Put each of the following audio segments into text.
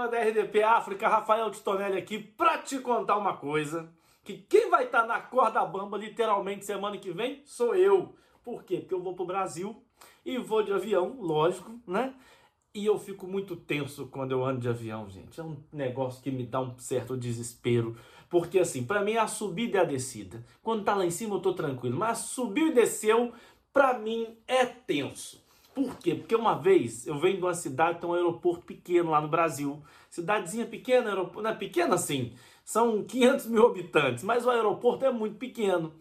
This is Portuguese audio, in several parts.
galera da RDP África, Rafael Titonelli aqui para te contar uma coisa. Que quem vai estar tá na corda bamba literalmente semana que vem sou eu. Por quê? Porque eu vou pro Brasil e vou de avião, lógico, né? E eu fico muito tenso quando eu ando de avião, gente. É um negócio que me dá um certo desespero. Porque, assim, para mim é a subida e a descida. Quando tá lá em cima eu tô tranquilo. Mas subiu e desceu, para mim é tenso. Por quê? Porque uma vez eu venho de uma cidade tem um aeroporto pequeno lá no Brasil. Cidadezinha pequena, aeroporto, não é pequena assim, são 500 mil habitantes, mas o aeroporto é muito pequeno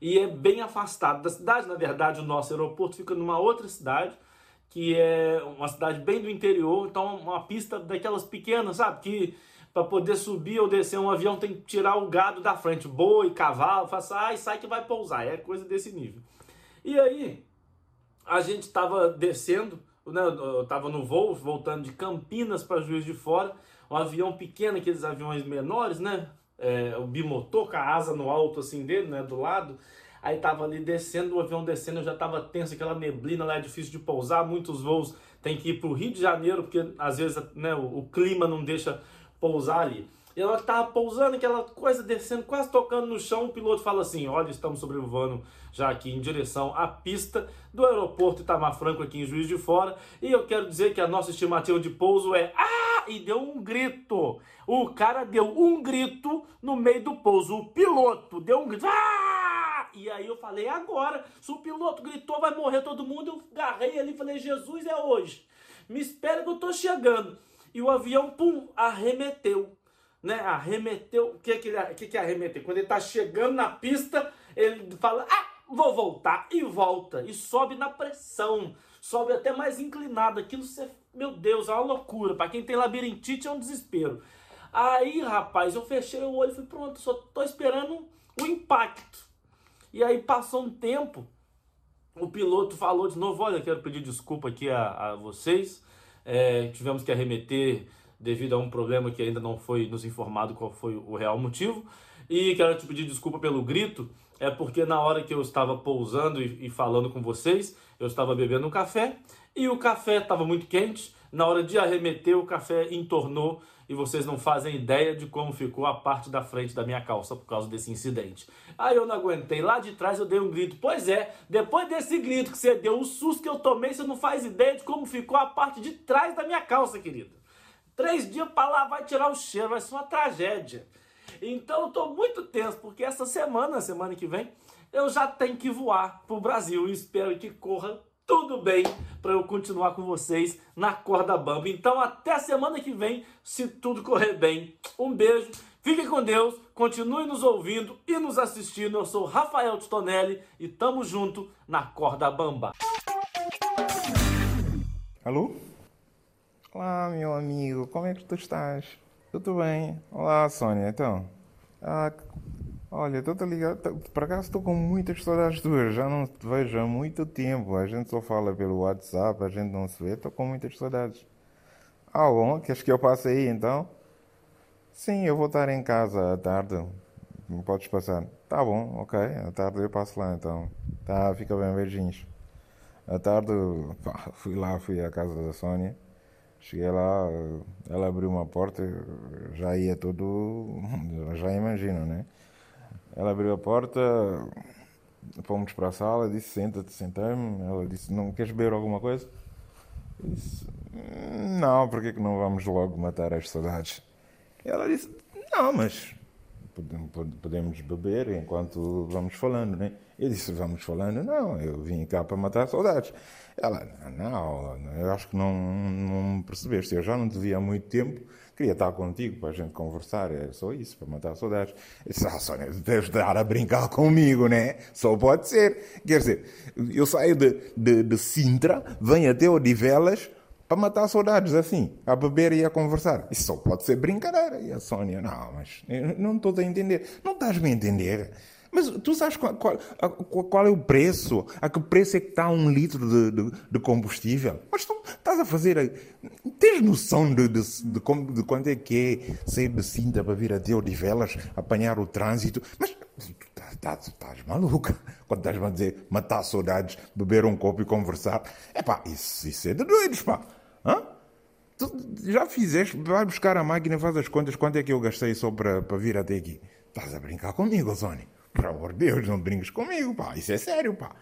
e é bem afastado da cidade. Na verdade, o nosso aeroporto fica numa outra cidade, que é uma cidade bem do interior, então uma pista daquelas pequenas, sabe? Que para poder subir ou descer um avião tem que tirar o gado da frente, boi, cavalo, faça, ai, sai que vai pousar, é coisa desse nível. E aí, a gente estava descendo, né, eu estava no voo, voltando de Campinas para Juiz de Fora, um avião pequeno, aqueles aviões menores, né? É, o bimotor com a asa no alto assim dele, né? Do lado. Aí tava ali descendo, o avião descendo, eu já tava tenso, aquela neblina lá é difícil de pousar, muitos voos tem que ir para o Rio de Janeiro, porque às vezes né, o, o clima não deixa pousar ali. E ela estava pousando, aquela coisa descendo, quase tocando no chão. O piloto fala assim: Olha, estamos sobrevoando já aqui em direção à pista do aeroporto Itamar Franco, aqui em Juiz de Fora. E eu quero dizer que a nossa estimativa de pouso é Ah! E deu um grito. O cara deu um grito no meio do pouso. O piloto deu um grito. Ah! E aí eu falei: Agora, se o piloto gritou, vai morrer todo mundo. Eu agarrei ali e falei: Jesus, é hoje. Me espera que eu tô chegando. E o avião, pum, arremeteu né, arremeteu. O que, que, ele, que, que é arremeteu? Quando ele está chegando na pista, ele fala: Ah, vou voltar. E volta. E sobe na pressão. Sobe até mais inclinado. Aquilo, você, meu Deus, é uma loucura. Para quem tem labirintite, é um desespero. Aí, rapaz, eu fechei o olho e fui pronto. Só tô esperando o impacto. E aí passou um tempo. O piloto falou de novo: Olha, quero pedir desculpa aqui a, a vocês. É, tivemos que arremeter devido a um problema que ainda não foi nos informado qual foi o real motivo. E quero te pedir desculpa pelo grito, é porque na hora que eu estava pousando e, e falando com vocês, eu estava bebendo um café e o café estava muito quente. Na hora de arremeter, o café entornou e vocês não fazem ideia de como ficou a parte da frente da minha calça por causa desse incidente. Aí eu não aguentei, lá de trás eu dei um grito. Pois é, depois desse grito que você deu, o susto que eu tomei, você não faz ideia de como ficou a parte de trás da minha calça, querido. Três dias para lá vai tirar o cheiro, vai ser uma tragédia. Então eu tô muito tenso, porque essa semana, semana que vem, eu já tenho que voar pro Brasil e espero que corra tudo bem para eu continuar com vocês na corda bamba. Então até semana que vem, se tudo correr bem. Um beijo, fiquem com Deus, continue nos ouvindo e nos assistindo. Eu sou Rafael Titonelli e tamo junto na corda bamba. Alô? Olá, meu amigo, como é que tu estás? Tudo bem? Olá, Sônia, então. Ah, olha, estou-te a ligar. Por acaso estou com muitas saudades tuas, já não te vejo há muito tempo. A gente só fala pelo WhatsApp, a gente não se vê, estou com muitas saudades. Ah, bom, queres que eu passe aí então? Sim, eu vou estar em casa à tarde. Podes passar. Tá bom, ok. À tarde eu passo lá então. Tá, fica bem, beijinhos. À tarde, pá, fui lá, fui à casa da Sônia. Cheguei lá, ela abriu uma porta, já ia todo. Já imagino, né? Ela abriu a porta, fomos para a sala, disse: Senta-te, sentei-me. Ela disse: Não queres beber alguma coisa? Eu disse: Não, porque que não vamos logo matar as saudades? Ela disse: Não, mas podemos beber enquanto vamos falando, né? Eu disse, vamos falando, não, eu vim cá para matar saudades. Ela, não, eu acho que não, não percebeste, eu já não te vi há muito tempo, queria estar contigo para a gente conversar, é só isso, para matar saudades. Eu disse, ah, Sónia, deves estar a brincar comigo, né? Só pode ser. Quer dizer, eu saio de, de, de Sintra, venho até Odivelas, para matar saudades assim, a beber e a conversar. Isso só pode ser brincadeira. E a Sónia, não, mas não estou a entender. Não estás-me a entender? Mas tu sabes qual, qual, qual, é o preço? A que preço é que está um litro de, de, de combustível? Mas tu estás a fazer. Tens noção de, de, de, de quanto é que é sair de Sintra para vir até Odivelas, apanhar o trânsito? Mas tu estás, estás, estás maluca quando estás-me a dizer matar saudades, beber um copo e conversar. É pá, isso, isso é de doidos, pá. Hã? Tu já fizeste? Vai buscar a máquina faz as contas. Quanto é que eu gastei só para, vir até aqui? Estás a brincar comigo, Sónia? Por amor de Deus, não brinques comigo, pá. Isso é sério, pá.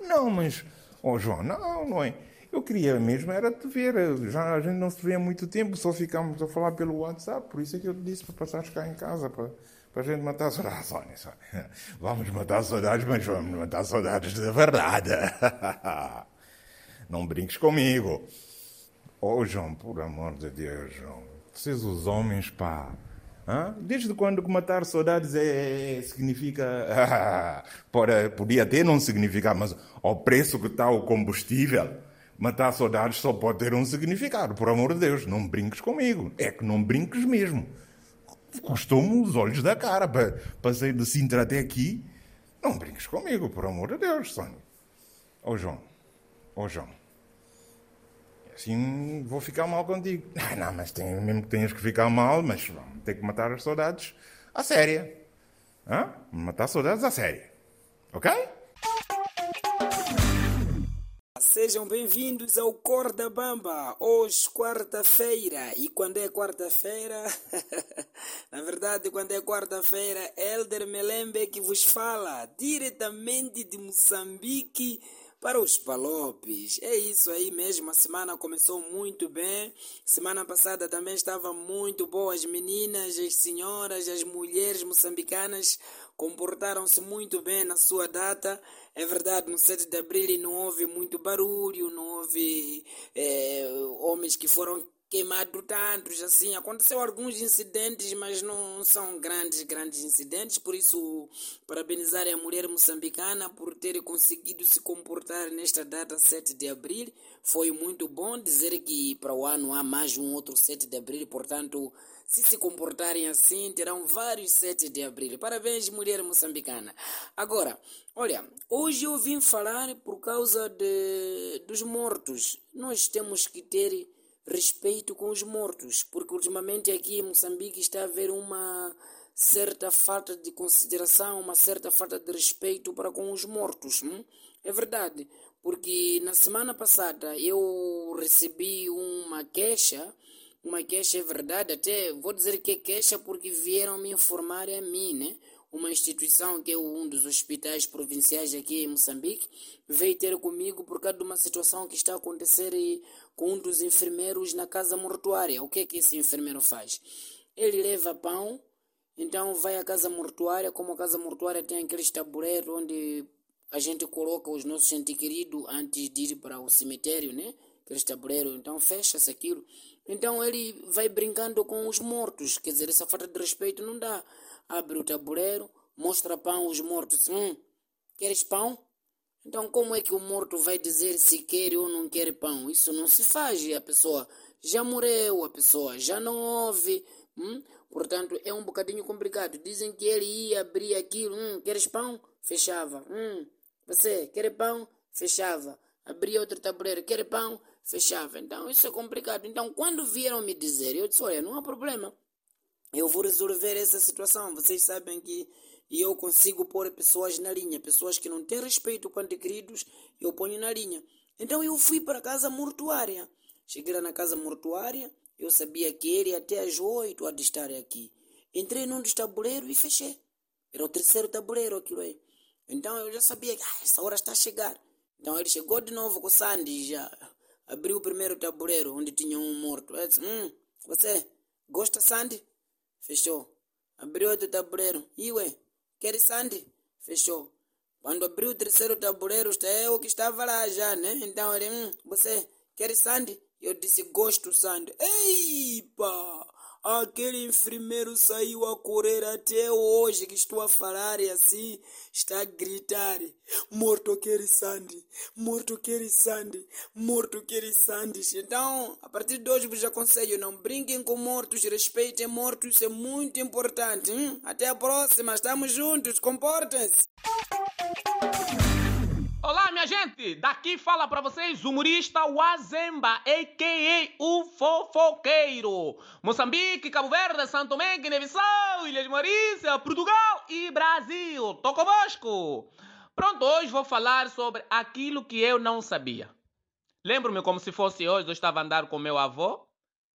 Não, mas... Oh, João, não, não é... Eu queria mesmo era te ver. Já a gente não se vê há muito tempo, só ficámos a falar pelo WhatsApp. Por isso é que eu te disse para passares cá em casa, para, para a gente matar saudades. Ah, Sónia, Sónia. Vamos matar saudades, mas vamos matar saudades de verdade. Não brinques comigo. Oh, João, por amor de Deus, João. Vocês os homens, pá. Hã? Desde quando que matar saudades é, é significa. podia até não significar, mas ao preço que está o combustível Matar saudades só pode ter um significado. Por amor de Deus, não brinques comigo. É que não brinques mesmo. Custou-me os olhos da cara. Passei de Sintra até aqui. Não brinques comigo, por amor de Deus, Sónia. Ô oh, João. Ô oh, João. Assim vou ficar mal contigo. Não, não mas tem, mesmo que tenhas que ficar mal, mas ter que matar as saudades à séria. Hã? Matar saudades à séria. Ok? Sejam bem-vindos ao Corda Bamba, hoje quarta-feira. E quando é quarta-feira, na verdade, quando é quarta-feira, Elder Melembe que vos fala diretamente de Moçambique para os Palopes. É isso aí mesmo, a semana começou muito bem. Semana passada também estava muito boa. As meninas, as senhoras, as mulheres moçambicanas comportaram-se muito bem na sua data. É verdade, no 7 de abril não houve muito barulho, não houve é, homens que foram queimados tantos, assim. Aconteceu alguns incidentes, mas não são grandes, grandes incidentes. Por isso, parabenizar a mulher moçambicana por ter conseguido se comportar nesta data 7 de abril. Foi muito bom dizer que para o ano há mais um outro 7 de abril, portanto se se comportarem assim, terão vários 7 de abril. Parabéns, mulher moçambicana. Agora, olha, hoje eu vim falar por causa de, dos mortos. Nós temos que ter respeito com os mortos, porque ultimamente aqui em Moçambique está a haver uma certa falta de consideração, uma certa falta de respeito para com os mortos. Hum? É verdade, porque na semana passada eu recebi uma queixa uma queixa é verdade, até vou dizer que é queixa porque vieram me informar a mim, né? Uma instituição que é um dos hospitais provinciais aqui em Moçambique veio ter comigo por causa de uma situação que está a acontecer com um dos enfermeiros na casa mortuária. O que é que esse enfermeiro faz? Ele leva pão, então vai à casa mortuária, como a casa mortuária tem aqueles tabuleiros onde a gente coloca os nossos entes queridos antes de ir para o cemitério, né? Aqueles tabuleiros, então fecha-se aquilo. Então ele vai brincando com os mortos. Quer dizer, essa falta de respeito não dá. Abre o tabuleiro, mostra pão aos mortos. Hum, queres pão? Então como é que o morto vai dizer se quer ou não quer pão? Isso não se faz. A pessoa já morreu, a pessoa já não ouve. Hum? Portanto, é um bocadinho complicado. Dizem que ele ia abrir aquilo. Hum, queres pão? Fechava. Hum, você quer pão? Fechava. Abria outro tabuleiro. Quer pão? fechava. Então isso é complicado. Então quando vieram me dizer, eu disse: olha, não há problema, eu vou resolver essa situação. Vocês sabem que eu consigo pôr pessoas na linha, pessoas que não têm respeito com queridos, eu ponho na linha. Então eu fui para a casa mortuária. Cheguei lá na casa mortuária, eu sabia que ele até às oito há de estar aqui. Entrei num dos tabuleiros e fechei. Era o terceiro tabuleiro aquilo aí. Então eu já sabia que ah, essa hora está a chegar. Então ele chegou de novo com o Sandy já. Abriu o primeiro tabuleiro onde tinha um morto. Eu disse, hum, você gosta Sandy? Fechou. Abriu outro tabuleiro. E ué, quer Sandy? Fechou. Quando abriu o terceiro tabuleiro, é eu que estava lá já, né? Então ele, hum, você quer Sandy? Eu disse, gosto Sandy. Eipa! Aquele enfermeiro saiu a correr até hoje que estou a falar e assim está a gritar: Morto quer Sandy, morto quer Sandy, morto quer Sandy. Então, a partir de hoje vos aconselho: não brinquem com mortos, respeitem mortos, isso é muito importante. Hein? Até a próxima, estamos juntos, comportem-se. Olá, minha gente! Daqui fala para vocês o humorista Wazemba, a.k.a. o fofoqueiro. Moçambique, Cabo Verde, Santo Tomé, Guiné-Bissau, Ilhas Maurícia, Portugal e Brasil. Tô convosco! Pronto, hoje vou falar sobre aquilo que eu não sabia. Lembro-me como se fosse hoje, eu estava a andar com meu avô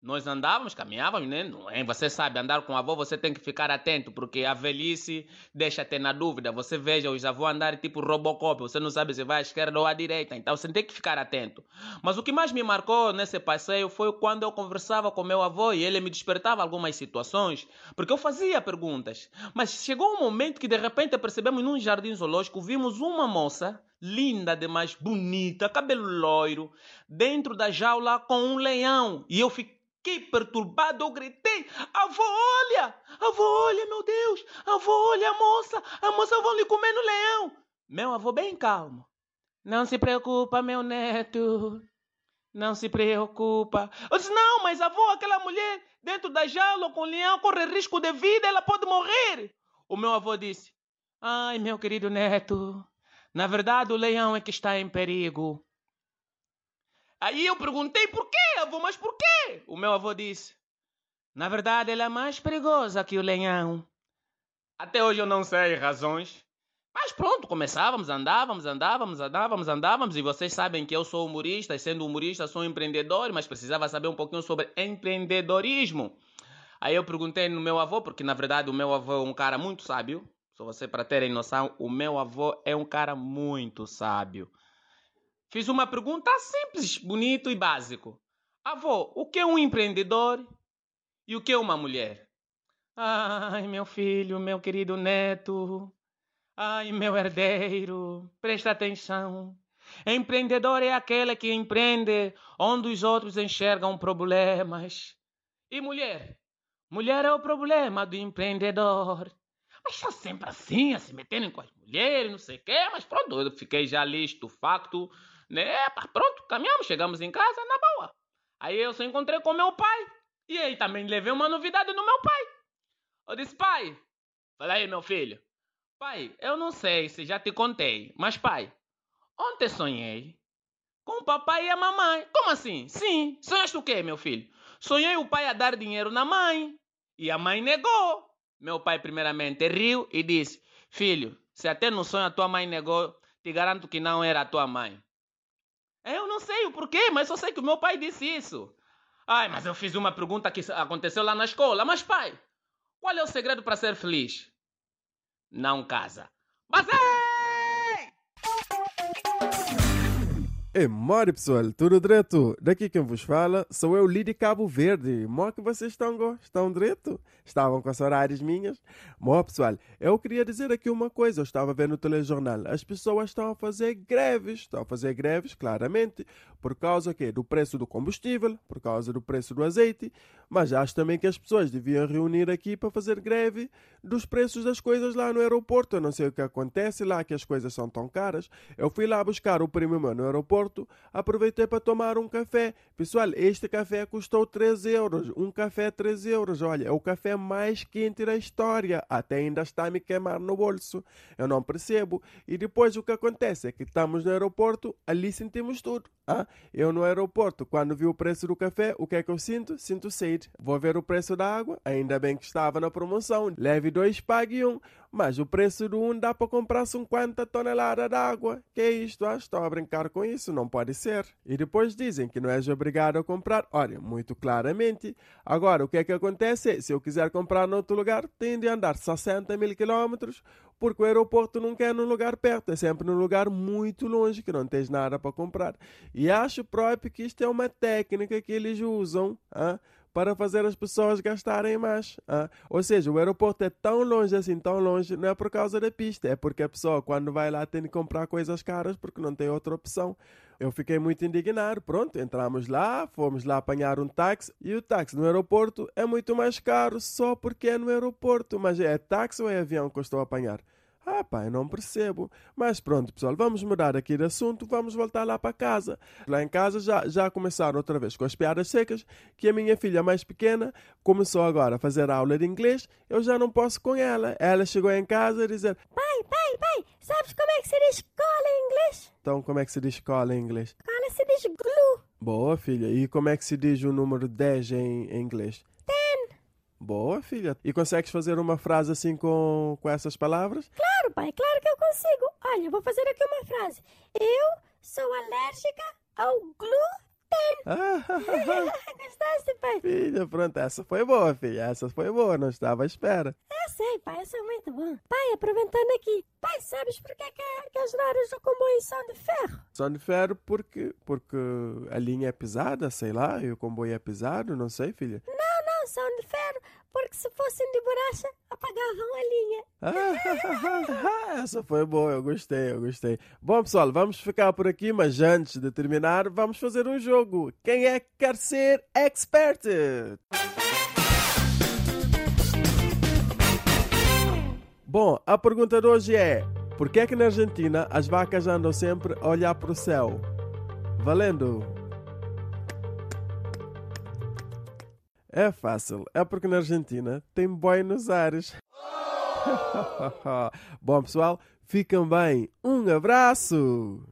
Nós andávamos, caminhávamos, né? É? Você sabe, andar com avô você tem que ficar atento, porque a velhice deixa ter na dúvida. Você veja os avós andarem tipo Robocop, você não sabe se vai à esquerda ou à direita, então você tem que ficar atento. Mas o que mais me marcou nesse passeio foi quando eu conversava com meu avô e ele me despertava algumas situações, porque eu fazia perguntas. Mas chegou um momento que de repente percebemos num jardim zoológico, vimos uma moça linda demais, bonita, cabelo loiro, dentro da jaula com um leão. E eu fiquei fiquei perturbado, eu gritei: Avô, olha! Avô, olha, meu Deus! Avô, olha a moça! A moça vão lhe comer no leão! Meu avô, bem calmo. Não se preocupa, meu neto. Não se preocupa. Eu disse: Não, mas avô, aquela mulher dentro da jaula com o leão corre risco de vida, ela pode morrer. O meu avô disse: Ai, meu querido neto, na verdade o leão é que está em perigo. Aí eu perguntei por quê, avô, mas por quê? O meu avô disse: Na verdade, ela é mais perigosa que o leão. Até hoje eu não sei razões. Mas pronto, começávamos, andávamos, andávamos, andávamos, andávamos. E vocês sabem que eu sou humorista, e sendo humorista sou empreendedor, mas precisava saber um pouquinho sobre empreendedorismo. Aí eu perguntei no meu avô, porque na verdade o meu avô é um cara muito sábio. Só você para terem noção, o meu avô é um cara muito sábio. Fiz uma pergunta simples, bonito e básico. Avô, o que é um empreendedor e o que é uma mulher? Ai, meu filho, meu querido neto. Ai, meu herdeiro, presta atenção. Empreendedor é aquele que empreende onde os outros enxergam problemas. E mulher? Mulher é o problema do empreendedor. Mas está sempre assim, a se meterem com as mulheres, não sei o quê. Mas pronto, eu fiquei já listo, facto né? Pronto, caminhamos, chegamos em casa na boa. Aí eu só encontrei com meu pai. E aí também levei uma novidade no meu pai. Eu disse, pai, fala aí, meu filho. Pai, eu não sei se já te contei, mas pai, ontem sonhei com o papai e a mamãe. Como assim? Sim, sonhaste o quê, meu filho? Sonhei o pai a dar dinheiro na mãe e a mãe negou. Meu pai primeiramente riu e disse, filho, se até no sonho a tua mãe negou, te garanto que não era a tua mãe. Eu não sei o porquê, mas só sei que o meu pai disse isso. Ai, mas eu fiz uma pergunta que aconteceu lá na escola. Mas pai, qual é o segredo para ser feliz? Não casa. Mas é! É mori pessoal, tudo direto? Daqui quem vos fala sou eu, Lidi Cabo Verde. Mó que vocês estão, estão direto? Estavam com saudades minhas? Mó pessoal, eu queria dizer aqui uma coisa. Eu estava vendo no telejornal. As pessoas estão a fazer greves. Estão a fazer greves, claramente, por causa quê? do preço do combustível, por causa do preço do azeite. Mas acho também que as pessoas deviam reunir aqui para fazer greve dos preços das coisas lá no aeroporto. Eu não sei o que acontece lá, que as coisas são tão caras. Eu fui lá buscar o primo meu no aeroporto Porto, aproveitei para tomar um café. Pessoal, este café custou 3 euros. Um café 3 euros. Olha, é o café mais quente da história. Até ainda está a me queimar no bolso. Eu não percebo. E depois o que acontece é que estamos no aeroporto, ali sentimos tudo. Ah, eu no aeroporto, quando vi o preço do café, o que é que eu sinto? Sinto sede. Vou ver o preço da água, ainda bem que estava na promoção. Leve dois, pague um. Mas o preço do um dá para comprar 50 toneladas de água. Que é isto? Ah, estou a brincar com isso, não pode ser. E depois dizem que não és obrigado a comprar. Olha, muito claramente. Agora, o que é que acontece? Se eu quiser comprar em outro lugar, tenho de andar 60 mil quilómetros, porque o aeroporto não quer num lugar perto, é sempre num lugar muito longe, que não tens nada para comprar. E acho próprio que isto é uma técnica que eles usam. Ah? Para fazer as pessoas gastarem mais. Ah? Ou seja, o aeroporto é tão longe assim, tão longe, não é por causa da pista, é porque a pessoa, quando vai lá, tem de comprar coisas caras porque não tem outra opção. Eu fiquei muito indignado. Pronto, entramos lá, fomos lá apanhar um táxi e o táxi no aeroporto é muito mais caro só porque é no aeroporto. Mas é táxi ou é avião que eu estou a apanhar? Ah, pai, não percebo. Mas pronto, pessoal, vamos mudar aqui de assunto, vamos voltar lá para casa. Lá em casa já, já começaram outra vez com as piadas secas, que a minha filha mais pequena começou agora a fazer aula de inglês, eu já não posso com ela. Ela chegou em casa a dizer: Pai, pai, pai, sabes como é que se diz escola em inglês? Então, como é que se diz escola em inglês? Escola se diz glue. Boa, filha. E como é que se diz o número 10 em, em inglês? Ten. Boa, filha. E consegues fazer uma frase assim com, com essas palavras? Claro, pai, claro que eu consigo. Olha, vou fazer aqui uma frase. Eu sou alérgica ao glue Ah, Gostaste, pai? filha, pronto, essa foi boa, filha. Essa foi boa, não estava à espera. Eu sei, pai, isso é muito bom. Pai, aproveitando aqui, pai, sabes por que, que, que as loras do comboio são de ferro? Só de ferro porque, porque a linha é pesada, sei lá, e o comboio é pesado, não sei, filha. Não, não, são de ferro, porque se fossem de borracha, apagavam a linha. Ah, essa foi boa, eu gostei, eu gostei. Bom, pessoal, vamos ficar por aqui, mas antes de terminar, vamos fazer um jogo. Quem é que quer ser expert? Bom, a pergunta de hoje é: por que é que na Argentina as vacas andam sempre a olhar para o céu? Valendo! É fácil, é porque na Argentina tem boi nos ares. Bom, pessoal, fiquem bem. Um abraço!